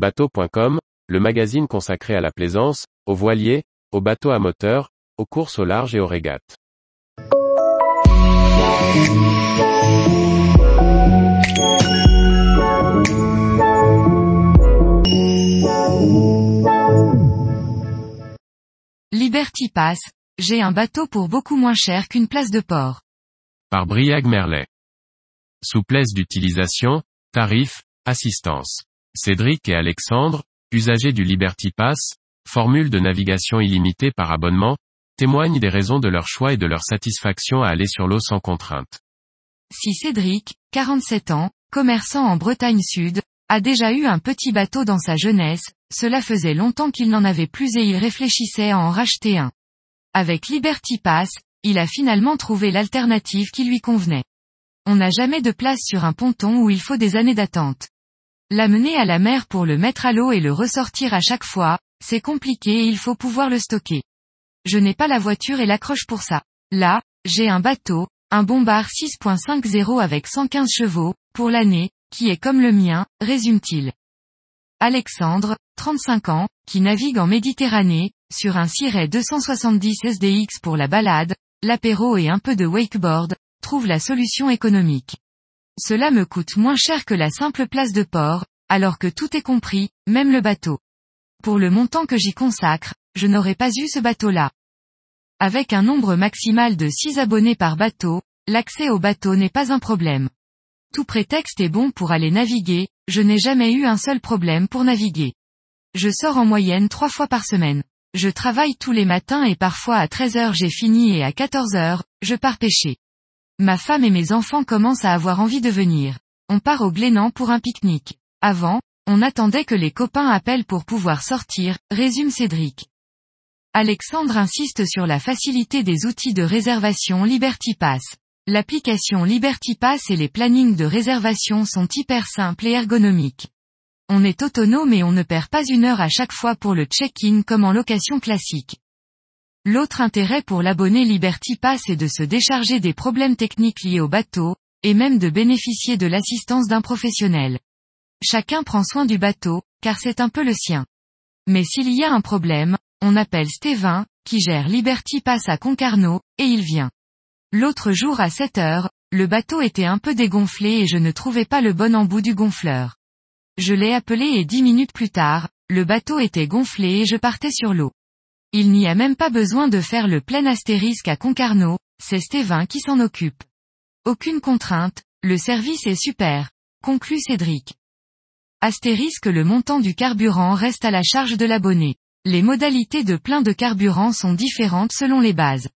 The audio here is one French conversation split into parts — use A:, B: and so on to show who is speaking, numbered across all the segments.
A: Bateau.com, le magazine consacré à la plaisance, aux voiliers, aux bateaux à moteur, aux courses au large et aux régates.
B: Liberty Pass, j'ai un bateau pour beaucoup moins cher qu'une place de port.
A: Par Briag Merlet. Souplesse d'utilisation, tarif, assistance. Cédric et Alexandre, usagers du Liberty Pass, formule de navigation illimitée par abonnement, témoignent des raisons de leur choix et de leur satisfaction à aller sur l'eau sans contrainte.
B: Si Cédric, 47 ans, commerçant en Bretagne Sud, a déjà eu un petit bateau dans sa jeunesse, cela faisait longtemps qu'il n'en avait plus et il réfléchissait à en racheter un. Avec Liberty Pass, il a finalement trouvé l'alternative qui lui convenait. On n'a jamais de place sur un ponton où il faut des années d'attente. L'amener à la mer pour le mettre à l'eau et le ressortir à chaque fois, c'est compliqué et il faut pouvoir le stocker. Je n'ai pas la voiture et l'accroche pour ça. Là, j'ai un bateau, un bombard 6.50 avec 115 chevaux, pour l'année, qui est comme le mien, résume-t-il. Alexandre, 35 ans, qui navigue en Méditerranée, sur un Siret 270 SDX pour la balade, l'apéro et un peu de wakeboard, trouve la solution économique. Cela me coûte moins cher que la simple place de port, alors que tout est compris, même le bateau. Pour le montant que j'y consacre, je n'aurais pas eu ce bateau-là. Avec un nombre maximal de 6 abonnés par bateau, l'accès au bateau n'est pas un problème. Tout prétexte est bon pour aller naviguer, je n'ai jamais eu un seul problème pour naviguer. Je sors en moyenne trois fois par semaine. Je travaille tous les matins et parfois à 13 heures j'ai fini et à 14 heures, je pars pêcher. Ma femme et mes enfants commencent à avoir envie de venir. On part au Glénan pour un pique-nique. Avant, on attendait que les copains appellent pour pouvoir sortir, résume Cédric. Alexandre insiste sur la facilité des outils de réservation Liberty Pass. L'application Liberty Pass et les plannings de réservation sont hyper simples et ergonomiques. On est autonome et on ne perd pas une heure à chaque fois pour le check-in comme en location classique. L'autre intérêt pour l'abonné Liberty Pass est de se décharger des problèmes techniques liés au bateau, et même de bénéficier de l'assistance d'un professionnel. Chacun prend soin du bateau, car c'est un peu le sien. Mais s'il y a un problème, on appelle Stévin, qui gère Liberty Pass à Concarneau, et il vient. L'autre jour à 7 heures, le bateau était un peu dégonflé et je ne trouvais pas le bon embout du gonfleur. Je l'ai appelé et dix minutes plus tard, le bateau était gonflé et je partais sur l'eau. Il n'y a même pas besoin de faire le plein astérisque à Concarneau, c'est Stévin qui s'en occupe. Aucune contrainte, le service est super, conclut Cédric. Astérisque le montant du carburant reste à la charge de l'abonné. Les modalités de plein de carburant sont différentes selon les bases.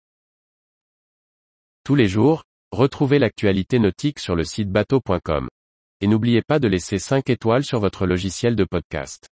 A: Tous les jours, retrouvez l'actualité nautique sur le site bateau.com. Et n'oubliez pas de laisser 5 étoiles sur votre logiciel de podcast.